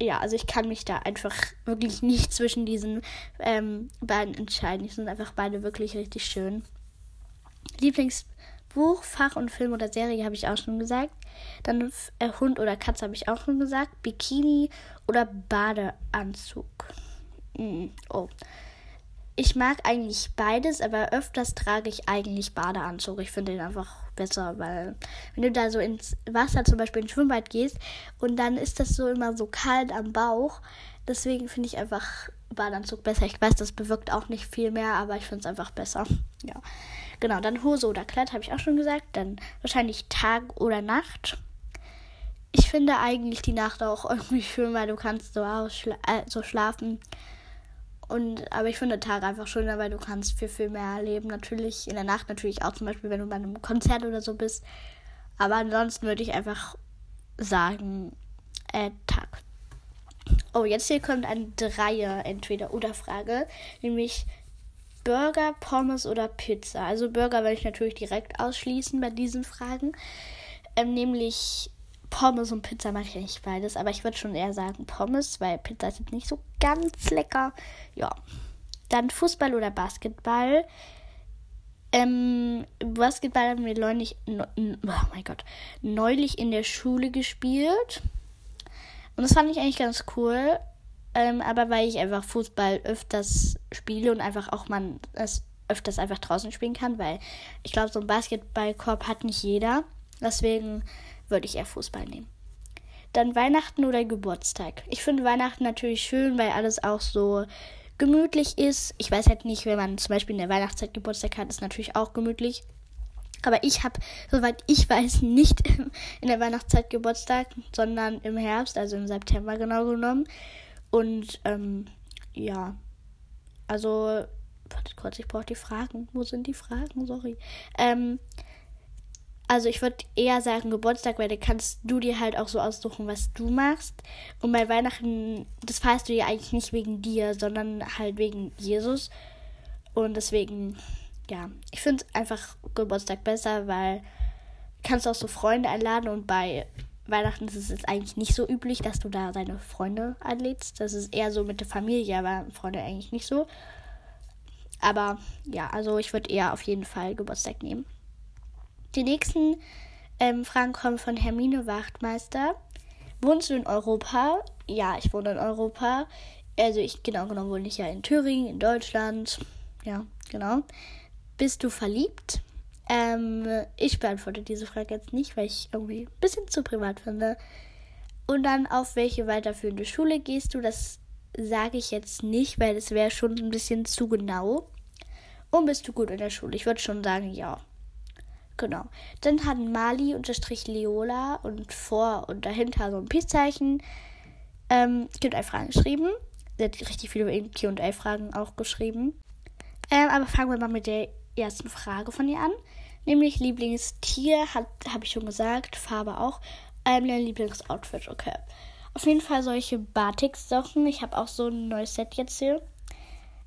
S1: Ja, also ich kann mich da einfach wirklich nicht zwischen diesen ähm, beiden entscheiden. Die sind einfach beide wirklich richtig schön. Lieblingsbuch, Fach und Film oder Serie habe ich auch schon gesagt. Dann äh, Hund oder Katze habe ich auch schon gesagt. Bikini oder Badeanzug. Mm, oh. Ich mag eigentlich beides, aber öfters trage ich eigentlich Badeanzug. Ich finde den einfach besser, weil wenn du da so ins Wasser, zum Beispiel ins Schwimmbad gehst und dann ist das so immer so kalt am Bauch. Deswegen finde ich einfach Badeanzug besser. Ich weiß, das bewirkt auch nicht viel mehr, aber ich finde es einfach besser. Ja. Genau, dann Hose oder Kleid habe ich auch schon gesagt. Dann wahrscheinlich Tag oder Nacht. Ich finde eigentlich die Nacht auch irgendwie schön, weil du kannst so, ausschla äh, so schlafen. Und, aber ich finde Tag einfach schöner, weil du kannst viel, viel mehr erleben. Natürlich in der Nacht natürlich auch zum Beispiel, wenn du bei einem Konzert oder so bist. Aber ansonsten würde ich einfach sagen, äh, Tag. Oh, jetzt hier kommt eine Dreier entweder oder Frage, nämlich Burger, Pommes oder Pizza. Also Burger werde ich natürlich direkt ausschließen bei diesen Fragen. Ähm, nämlich Pommes und Pizza mache ich nicht beides, aber ich würde schon eher sagen Pommes, weil Pizza ist nicht so ganz lecker. Ja. Dann Fußball oder Basketball. Ähm, Basketball haben wir neulich, oh mein Gott, neulich in der Schule gespielt. Und das fand ich eigentlich ganz cool. Ähm, aber weil ich einfach Fußball öfters spiele und einfach auch man es öfters einfach draußen spielen kann, weil ich glaube, so ein Basketballkorb hat nicht jeder. Deswegen würde ich eher Fußball nehmen. Dann Weihnachten oder Geburtstag. Ich finde Weihnachten natürlich schön, weil alles auch so gemütlich ist. Ich weiß halt nicht, wenn man zum Beispiel in der Weihnachtszeit Geburtstag hat, ist natürlich auch gemütlich. Aber ich habe, soweit ich weiß, <laughs> nicht in der Weihnachtszeit Geburtstag, sondern im Herbst, also im September genau genommen. Und ähm, ja, also, warte kurz, ich brauche die Fragen. Wo sind die Fragen? Sorry. Ähm, also ich würde eher sagen Geburtstag, weil da kannst du dir halt auch so aussuchen, was du machst. Und bei Weihnachten, das feierst du ja eigentlich nicht wegen dir, sondern halt wegen Jesus. Und deswegen, ja, ich finde einfach Geburtstag besser, weil du kannst auch so Freunde einladen und bei Weihnachten ist es jetzt eigentlich nicht so üblich, dass du da deine Freunde einlädst. Das ist eher so mit der Familie, aber Freunde eigentlich nicht so. Aber ja, also ich würde eher auf jeden Fall Geburtstag nehmen. Die nächsten ähm, Fragen kommen von Hermine Wachtmeister. Wohnst du in Europa? Ja, ich wohne in Europa. Also ich, genau genommen wohne ich ja in Thüringen, in Deutschland. Ja, genau. Bist du verliebt? Ähm, ich beantworte diese Frage jetzt nicht, weil ich irgendwie ein bisschen zu privat finde. Und dann auf welche weiterführende Schule gehst du? Das sage ich jetzt nicht, weil das wäre schon ein bisschen zu genau. Und bist du gut in der Schule? Ich würde schon sagen, ja. Genau. Dann hat Mali unterstrich Leola und vor und dahinter so ein Peace-Zeichen ähm, Q&A-Fragen geschrieben. Sie hat richtig viele Q&A-Fragen auch geschrieben. Ähm, aber fangen wir mal mit der ersten Frage von ihr an. Nämlich Lieblingstier, habe ich schon gesagt, Farbe auch. Ähm, dein Lieblingsoutfit, okay. Auf jeden Fall solche Batik-Socken. Ich habe auch so ein neues Set jetzt hier.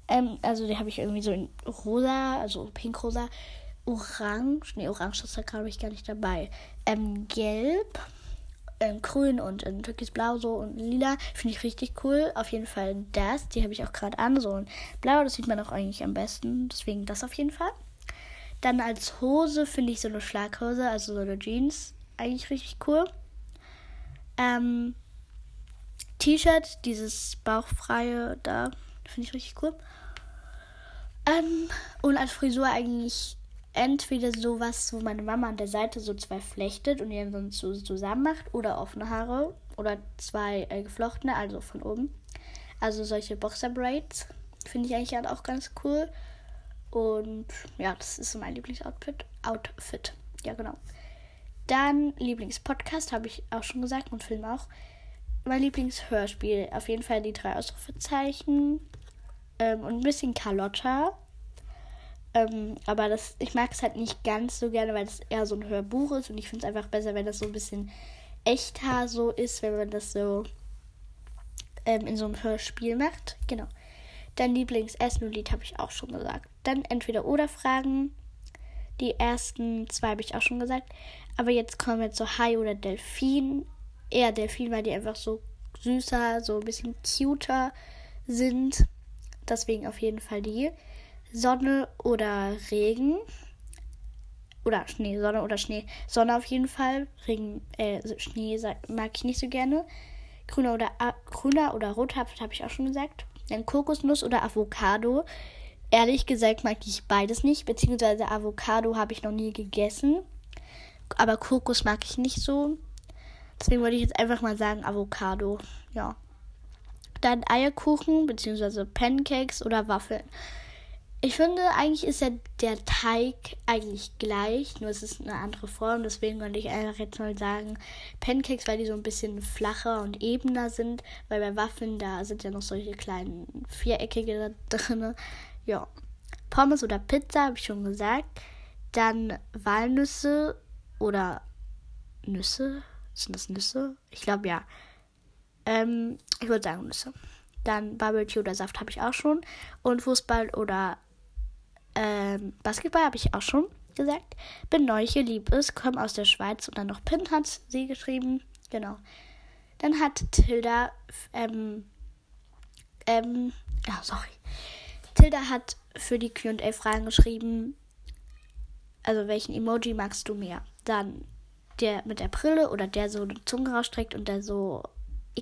S1: Ähm, also die habe ich irgendwie so in rosa, also pink-rosa orange. Ne, orange ist da glaube ich gar nicht dabei. Ähm, gelb, ähm, grün und in türkisblau so und lila. Finde ich richtig cool. Auf jeden Fall das. Die habe ich auch gerade an. So ein blau, das sieht man auch eigentlich am besten. Deswegen das auf jeden Fall. Dann als Hose finde ich so eine Schlaghose, also so eine Jeans. Eigentlich richtig cool. Ähm, T-Shirt, dieses bauchfreie da, finde ich richtig cool. Ähm, und als Frisur eigentlich entweder sowas, wo meine Mama an der Seite so zwei flechtet und die dann so zusammen macht, oder offene Haare oder zwei äh, geflochtene, also von oben. Also solche Boxer Braids finde ich eigentlich auch ganz cool. Und ja, das ist mein Lieblingsoutfit. Outfit. Ja, genau. Dann Lieblingspodcast, habe ich auch schon gesagt und Film auch. Mein Lieblingshörspiel, auf jeden Fall die drei Ausrufezeichen. Ähm, und ein bisschen Carlotta. Ähm, aber das, ich mag es halt nicht ganz so gerne, weil es eher so ein Hörbuch ist und ich finde es einfach besser, wenn das so ein bisschen echter so ist, wenn man das so ähm, in so einem Hörspiel macht. Genau. Dein Lieblingsessen und Lied habe ich auch schon gesagt. Dann entweder oder Fragen. Die ersten zwei habe ich auch schon gesagt. Aber jetzt kommen wir zu Hai oder Delfin. Eher Delfin, weil die einfach so süßer, so ein bisschen cuter sind. Deswegen auf jeden Fall die. Sonne oder Regen. Oder Schnee, Sonne oder Schnee. Sonne auf jeden Fall. Regen, äh, Schnee mag ich nicht so gerne. Grüner oder, grüner oder roter habe ich auch schon gesagt. Dann Kokosnuss oder Avocado. Ehrlich gesagt mag ich beides nicht, beziehungsweise Avocado habe ich noch nie gegessen. Aber Kokos mag ich nicht so. Deswegen würde ich jetzt einfach mal sagen Avocado. Ja. Dann Eierkuchen, beziehungsweise Pancakes oder Waffeln. Ich finde, eigentlich ist ja der Teig eigentlich gleich, nur es ist eine andere Form. Deswegen könnte ich einfach jetzt mal sagen, Pancakes, weil die so ein bisschen flacher und ebener sind. Weil bei Waffeln, da sind ja noch solche kleinen Viereckige drin. Ja. Pommes oder Pizza, habe ich schon gesagt. Dann Walnüsse oder Nüsse. Sind das Nüsse? Ich glaube ja. Ähm, ich würde sagen Nüsse. Dann Barbecue oder Saft habe ich auch schon. Und Fußball oder ähm, Basketball habe ich auch schon gesagt. Bin neu hier, lieb es, komme aus der Schweiz und dann noch Pin hat sie geschrieben. Genau. Dann hat Tilda, ähm, ähm, ja, sorry. Tilda hat für die QA-Fragen geschrieben, also welchen Emoji magst du mehr? Dann der mit der Brille oder der so eine Zunge rausstreckt und der so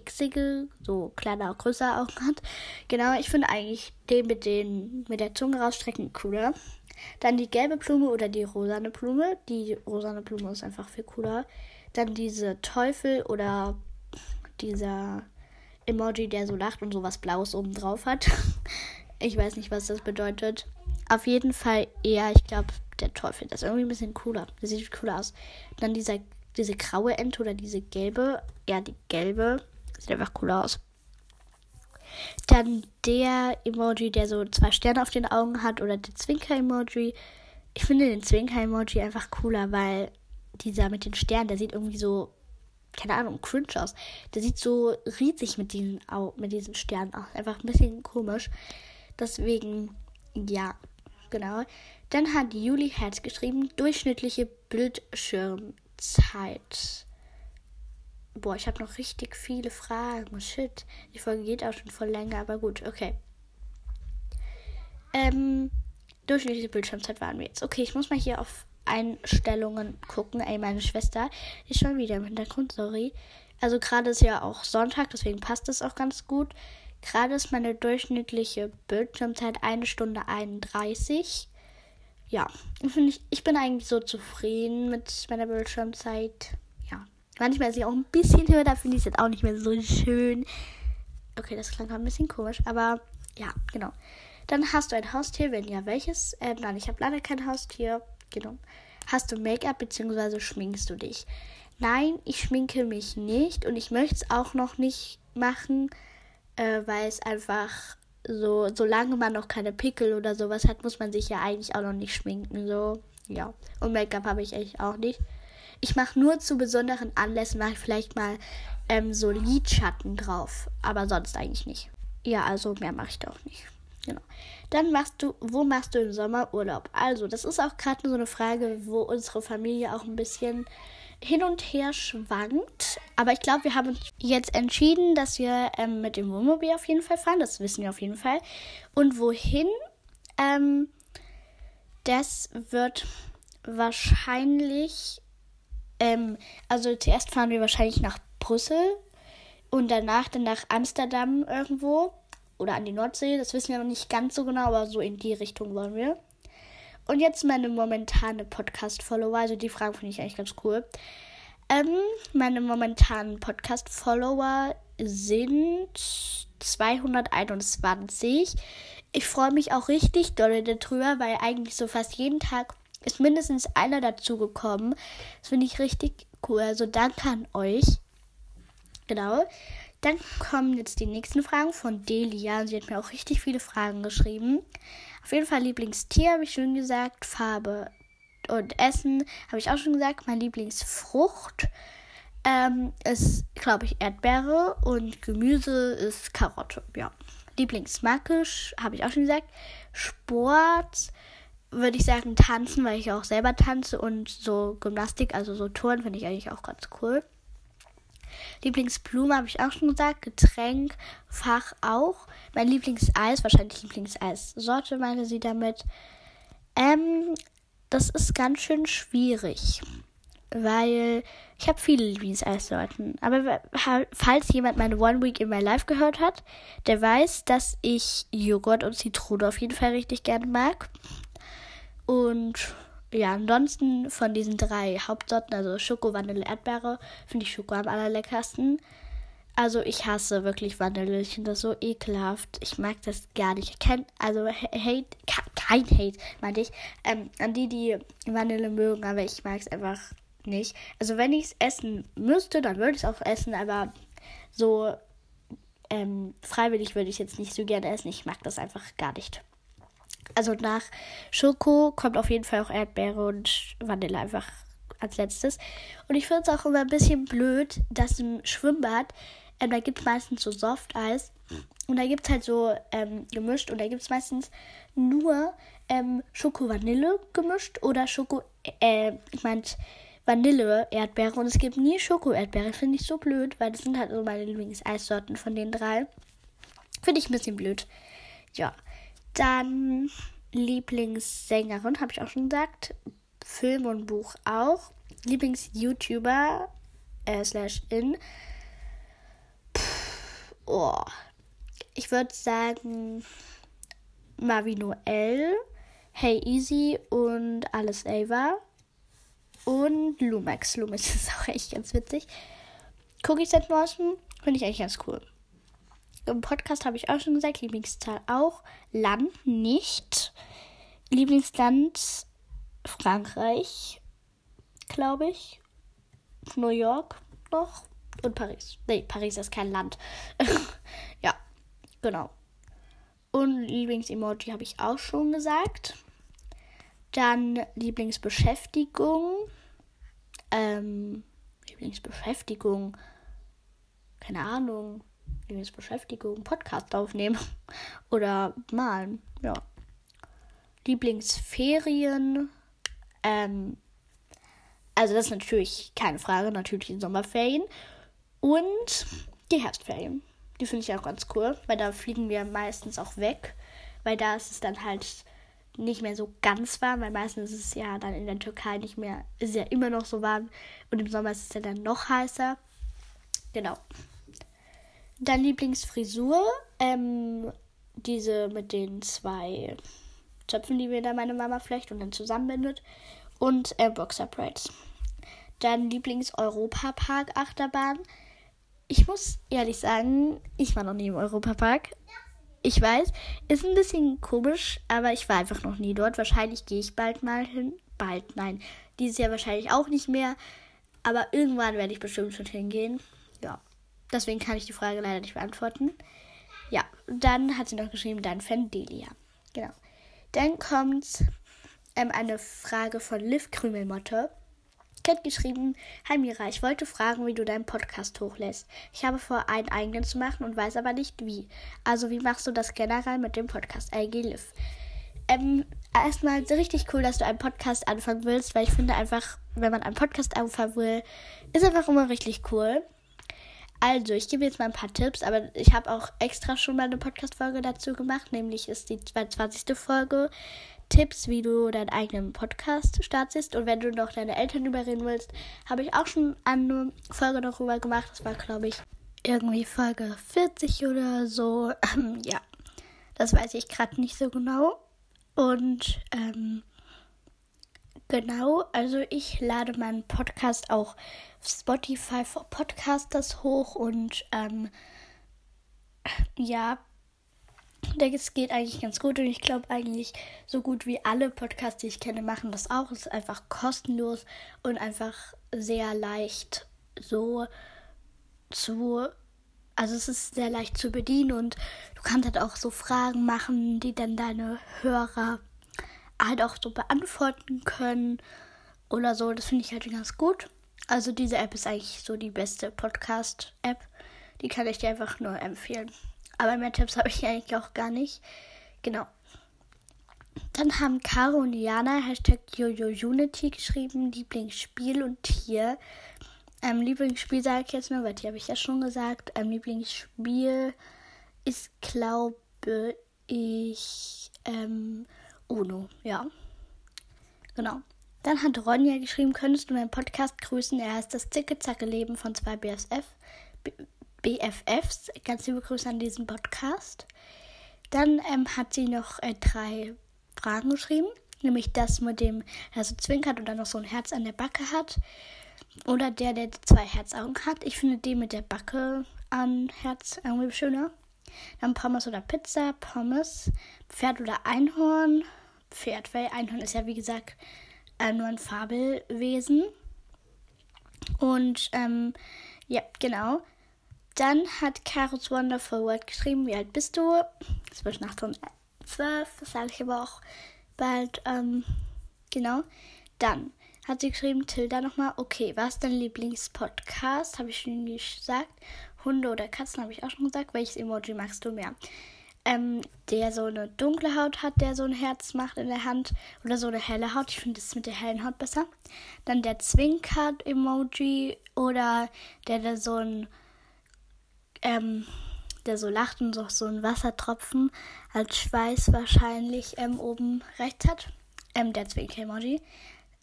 S1: xige, so kleiner, größer Augen hat. Genau, ich finde eigentlich den mit, den mit der Zunge rausstrecken cooler. Dann die gelbe Blume oder die rosane Blume. Die rosane Blume ist einfach viel cooler. Dann diese Teufel oder dieser Emoji, der so lacht und so was Blaues oben drauf hat. <laughs> Ich weiß nicht, was das bedeutet. Auf jeden Fall eher, ich glaube, der Teufel. Das ist irgendwie ein bisschen cooler. Das sieht cooler aus. Dann dieser, diese graue Ente oder diese gelbe. Ja, die gelbe. Sieht einfach cooler aus. Dann der Emoji, der so zwei Sterne auf den Augen hat. Oder der Zwinker-Emoji. Ich finde den Zwinker-Emoji einfach cooler, weil dieser mit den Sternen, der sieht irgendwie so, keine Ahnung, cringe aus. Der sieht so riesig mit diesen, mit diesen Sternen aus. Einfach ein bisschen komisch. Deswegen, ja, genau. Dann hat Juli Herz geschrieben, durchschnittliche Bildschirmzeit. Boah, ich habe noch richtig viele Fragen. Shit. Die Folge geht auch schon voll länger, aber gut, okay. Ähm, durchschnittliche Bildschirmzeit waren wir jetzt. Okay, ich muss mal hier auf Einstellungen gucken. Ey, meine Schwester ist schon wieder im Hintergrund, sorry. Also gerade ist ja auch Sonntag, deswegen passt das auch ganz gut. Gerade ist meine durchschnittliche Bildschirmzeit eine Stunde 31. Ja, ich, ich bin eigentlich so zufrieden mit meiner Bildschirmzeit. Ja, manchmal ist sie auch ein bisschen höher, da finde ich es jetzt auch nicht mehr so schön. Okay, das klang ein bisschen komisch, aber ja, genau. Dann hast du ein Haustier, wenn ja, welches? Äh, nein, ich habe leider kein Haustier. Genau. Hast du Make-up bzw. schminkst du dich? Nein, ich schminke mich nicht und ich möchte es auch noch nicht machen, äh, weil es einfach so, solange man noch keine Pickel oder sowas hat, muss man sich ja eigentlich auch noch nicht schminken. So, ja. Und Make-up habe ich eigentlich auch nicht. Ich mache nur zu besonderen Anlässen, mache ich vielleicht mal ähm, so Lidschatten drauf. Aber sonst eigentlich nicht. Ja, also mehr mache ich da auch nicht. Genau. Dann machst du, wo machst du im Sommer Urlaub? Also, das ist auch gerade so eine Frage, wo unsere Familie auch ein bisschen hin und her schwankt. Aber ich glaube, wir haben uns jetzt entschieden, dass wir ähm, mit dem Wohnmobil auf jeden Fall fahren. Das wissen wir auf jeden Fall. Und wohin? Ähm, das wird wahrscheinlich. Ähm, also zuerst fahren wir wahrscheinlich nach Brüssel und danach dann nach Amsterdam irgendwo oder an die Nordsee. Das wissen wir noch nicht ganz so genau, aber so in die Richtung wollen wir. Und jetzt meine momentane Podcast-Follower. Also die Fragen finde ich eigentlich ganz cool. Ähm, meine momentanen Podcast-Follower sind 221. Ich freue mich auch richtig doll darüber, weil eigentlich so fast jeden Tag ist mindestens einer dazugekommen. Das finde ich richtig cool. Also danke an euch. Genau. Dann kommen jetzt die nächsten Fragen von Delia. Sie hat mir auch richtig viele Fragen geschrieben. Auf jeden Fall Lieblingstier habe ich schon gesagt. Farbe und Essen habe ich auch schon gesagt. Mein Lieblingsfrucht ähm, ist, glaube ich, Erdbeere und Gemüse ist Karotte. Ja. Lieblingsmarkisch habe ich auch schon gesagt. Sport würde ich sagen tanzen, weil ich auch selber tanze und so Gymnastik, also so Touren finde ich eigentlich auch ganz cool. Lieblingsblume habe ich auch schon gesagt. Getränk, Fach auch. Mein Lieblingseis, wahrscheinlich Lieblingseissorte, meine sie damit. Ähm, das ist ganz schön schwierig. Weil ich habe viele Lieblingseissorten. Aber falls jemand meine One Week in My Life gehört hat, der weiß, dass ich Joghurt und Zitrone auf jeden Fall richtig gerne mag. Und ja, ansonsten von diesen drei Hauptsorten, also Schoko, Vanille, Erdbeere, finde ich Schoko am allerleckersten. Also ich hasse wirklich Vanille. Ich finde das so ekelhaft. Ich mag das gar nicht. Kein, also Hate, kein Hate, meinte ich. Ähm, an die, die Vanille mögen, aber ich mag es einfach nicht. Also wenn ich es essen müsste, dann würde ich es auch essen, aber so ähm, freiwillig würde ich es jetzt nicht so gerne essen. Ich mag das einfach gar nicht also nach Schoko kommt auf jeden Fall auch Erdbeere und Vanille einfach als letztes. Und ich finde es auch immer ein bisschen blöd, dass im Schwimmbad, ähm, da gibt es meistens so Softeis. Und da gibt es halt so ähm, gemischt und da gibt es meistens nur ähm, Schoko-Vanille gemischt oder Schoko, äh, ich meinte Vanille-Erdbeere und es gibt nie Schoko-Erdbeere. Finde ich so blöd, weil das sind halt so meine Lieblings-Eissorten von den drei. Finde ich ein bisschen blöd. Ja. Dann Lieblingssängerin, habe ich auch schon gesagt. Film und Buch auch. Lieblings-YouTuber äh, slash in. oh. Ich würde sagen Marvinoel, Hey Easy und Alles Ava. Und Lumax. Lumax <laughs> ist auch echt ganz witzig. Gucke ich morgen. Finde ich eigentlich ganz cool. Im Podcast habe ich auch schon gesagt, Lieblingszahl auch. Land nicht. Lieblingsland Frankreich, glaube ich. New York noch. Und Paris. Nee, Paris ist kein Land. <laughs> ja, genau. Und Lieblingsemoji habe ich auch schon gesagt. Dann Lieblingsbeschäftigung. Ähm, Lieblingsbeschäftigung. Keine Ahnung. Lieblingsbeschäftigung. Podcast aufnehmen. <laughs> Oder malen. Ja. Lieblingsferien. Ähm, also das ist natürlich keine Frage. Natürlich die Sommerferien. Und die Herbstferien. Die finde ich auch ganz cool, weil da fliegen wir meistens auch weg. Weil da ist es dann halt nicht mehr so ganz warm, weil meistens ist es ja dann in der Türkei nicht mehr, ist ja immer noch so warm und im Sommer ist es ja dann noch heißer. Genau. Dann Lieblingsfrisur, ähm, diese mit den zwei Zöpfen, die mir da meine Mama flecht und dann zusammenbindet und äh, Boxer Braids. Dann Lieblings-Europapark-Achterbahn. Ich muss ehrlich sagen, ich war noch nie im Europapark. Ich weiß, ist ein bisschen komisch, aber ich war einfach noch nie dort. Wahrscheinlich gehe ich bald mal hin. Bald, nein. Dieses Jahr wahrscheinlich auch nicht mehr. Aber irgendwann werde ich bestimmt schon hingehen. Ja. Deswegen kann ich die Frage leider nicht beantworten. Ja, dann hat sie noch geschrieben, dein Fan Delia. Genau. Dann kommt ähm, eine Frage von Liv Krümelmotte. Cat geschrieben, Hi Mira, ich wollte fragen, wie du deinen Podcast hochlässt. Ich habe vor, einen eigenen zu machen und weiß aber nicht wie. Also wie machst du das generell mit dem Podcast IG Liv? Ähm, erstmal richtig cool, dass du einen Podcast anfangen willst, weil ich finde einfach, wenn man einen Podcast anfangen will, ist einfach immer richtig cool. Also, ich gebe jetzt mal ein paar Tipps, aber ich habe auch extra schon mal eine Podcast-Folge dazu gemacht, nämlich ist die 22. Folge. Tipps, wie du deinen eigenen Podcast startest. Und wenn du noch deine Eltern überreden willst, habe ich auch schon eine Folge darüber gemacht. Das war, glaube ich, irgendwie Folge 40 oder so. <clears throat> Ähm, ja, das weiß ich gerade nicht so genau. Und ähm, genau, also ich lade meinen Podcast auch Spotify for Podcasters hoch und ähm, ja, es geht eigentlich ganz gut und ich glaube eigentlich so gut wie alle Podcasts, die ich kenne, machen das auch. Es ist einfach kostenlos und einfach sehr leicht so zu. Also es ist sehr leicht zu bedienen und du kannst halt auch so Fragen machen, die dann deine Hörer halt auch so beantworten können oder so. Das finde ich halt ganz gut. Also diese App ist eigentlich so die beste Podcast-App. Die kann ich dir einfach nur empfehlen. Aber mehr Tipps <laughs> habe ich eigentlich auch gar nicht. Genau. Dann haben Caro und Jana Hashtag YoYoUnity geschrieben, Lieblingsspiel und Tier. Ähm, Lieblingsspiel sage ich jetzt nur, weil die habe ich ja schon gesagt. Ähm, Lieblingsspiel ist, glaube ich, ähm, Uno, ja. Genau. Dann hat Ronja geschrieben, könntest du meinen Podcast grüßen? Er heißt das Zicke-Zacke-Leben von zwei BSF. BFFs. Ganz liebe Grüße an diesen Podcast. Dann ähm, hat sie noch äh, drei Fragen geschrieben. Nämlich das mit dem, der so zwinkert dann noch so ein Herz an der Backe hat. Oder der, der zwei Herzaugen hat. Ich finde den mit der Backe an Herz irgendwie schöner. Dann Pommes oder Pizza, Pommes, Pferd oder Einhorn. Pferd, weil Einhorn ist ja wie gesagt äh, nur ein Fabelwesen. Und ähm, ja, genau. Dann hat Karos Wonderful World geschrieben, wie alt bist du? Zwischen 8 und 12, das sage ich aber auch bald. Ähm, genau. Dann hat sie geschrieben, Tilda nochmal, okay, was ist dein Lieblingspodcast? Habe ich schon gesagt. Hunde oder Katzen habe ich auch schon gesagt. Welches Emoji magst du mehr? Ähm, der so eine dunkle Haut hat, der so ein Herz macht in der Hand. Oder so eine helle Haut. Ich finde das mit der hellen Haut besser. Dann der Zwinkert-Emoji. Oder der, der so ein ähm, der so lacht und so, so ein Wassertropfen als Schweiß wahrscheinlich ähm, oben rechts hat. Ähm, der Zwinker-Emoji.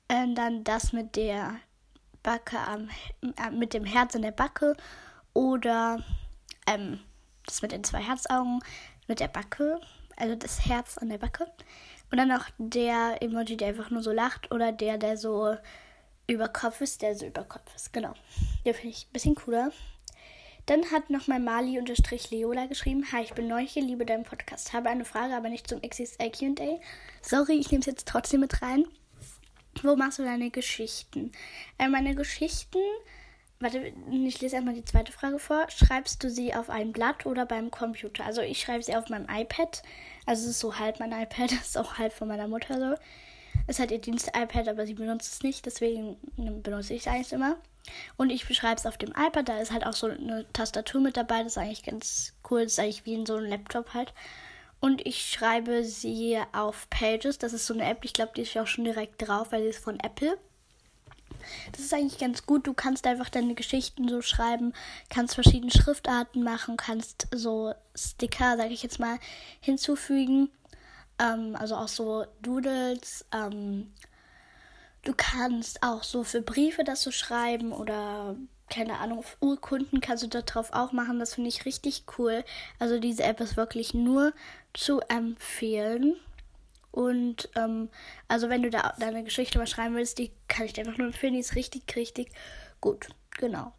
S1: Ähm, dann das mit der Backe am, äh, mit dem Herz in der Backe oder ähm, das mit den zwei Herzaugen mit der Backe, also das Herz an der Backe. Und dann noch der Emoji, der einfach nur so lacht oder der, der so über Kopf ist, der so über Kopf ist. Genau. Der finde ich ein bisschen cooler. Dann hat nochmal Mali-Leola geschrieben. Hi, ich bin neu hier, liebe deinen Podcast. Habe eine Frage, aber nicht zum XXL Q&A. Sorry, ich nehme es jetzt trotzdem mit rein. Wo machst du deine Geschichten? Äh, meine Geschichten, warte, ich lese erstmal die zweite Frage vor. Schreibst du sie auf ein Blatt oder beim Computer? Also ich schreibe sie auf meinem iPad. Also es ist so halb mein iPad, <laughs> das ist auch halb von meiner Mutter so. Es hat ihr Dienst-iPad, aber sie benutzt es nicht, deswegen benutze ich es eigentlich immer. Und ich beschreibe es auf dem iPad, da ist halt auch so eine Tastatur mit dabei, das ist eigentlich ganz cool, das ist eigentlich wie in so einem Laptop halt. Und ich schreibe sie auf Pages, das ist so eine App, ich glaube, die ist ja auch schon direkt drauf, weil sie ist von Apple. Das ist eigentlich ganz gut. Du kannst einfach deine Geschichten so schreiben, kannst verschiedene Schriftarten machen, kannst so Sticker, sage ich jetzt mal, hinzufügen. Ähm, also auch so Doodles. Ähm, du kannst auch so für Briefe das so schreiben oder keine Ahnung, Urkunden kannst du darauf auch machen. Das finde ich richtig cool. Also diese App ist wirklich nur zu empfehlen. Und ähm, also wenn du da deine Geschichte mal schreiben willst, die kann ich dir einfach nur empfehlen. Die ist richtig, richtig gut. Genau.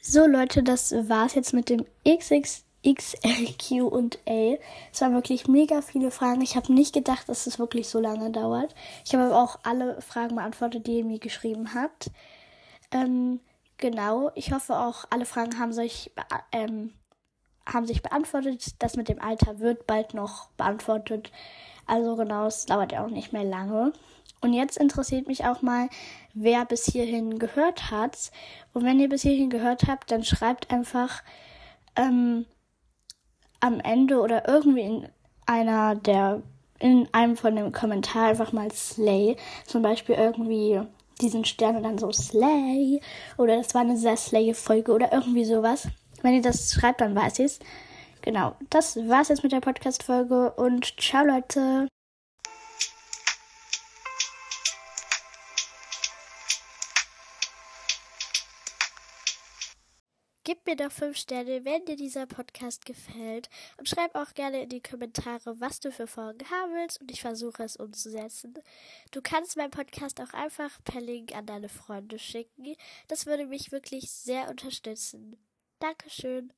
S1: So Leute, das war's jetzt mit dem XX XLQ und A. Es waren wirklich mega viele Fragen. Ich habe nicht gedacht, dass es wirklich so lange dauert. Ich habe aber auch alle Fragen beantwortet, die ihr mir geschrieben habt. Ähm, genau. Ich hoffe auch, alle Fragen haben sich, ähm, haben sich beantwortet. Das mit dem Alter wird bald noch beantwortet. Also genau, es dauert ja auch nicht mehr lange. Und jetzt interessiert mich auch mal, wer bis hierhin gehört hat. Und wenn ihr bis hierhin gehört habt, dann schreibt einfach, ähm, am Ende oder irgendwie in einer der, in einem von den Kommentaren einfach mal Slay. Zum Beispiel irgendwie diesen Stern und dann so Slay. Oder das war eine sehr Slay-Folge oder irgendwie sowas. Wenn ihr das schreibt, dann weiß ich es. Genau, das war's jetzt mit der Podcast-Folge und ciao Leute. Gib mir doch 5 Sterne, wenn dir dieser Podcast gefällt. Und schreib auch gerne in die Kommentare, was du für Folgen haben willst. Und ich versuche es umzusetzen. Du kannst meinen Podcast auch einfach per Link an deine Freunde schicken. Das würde mich wirklich sehr unterstützen. Dankeschön.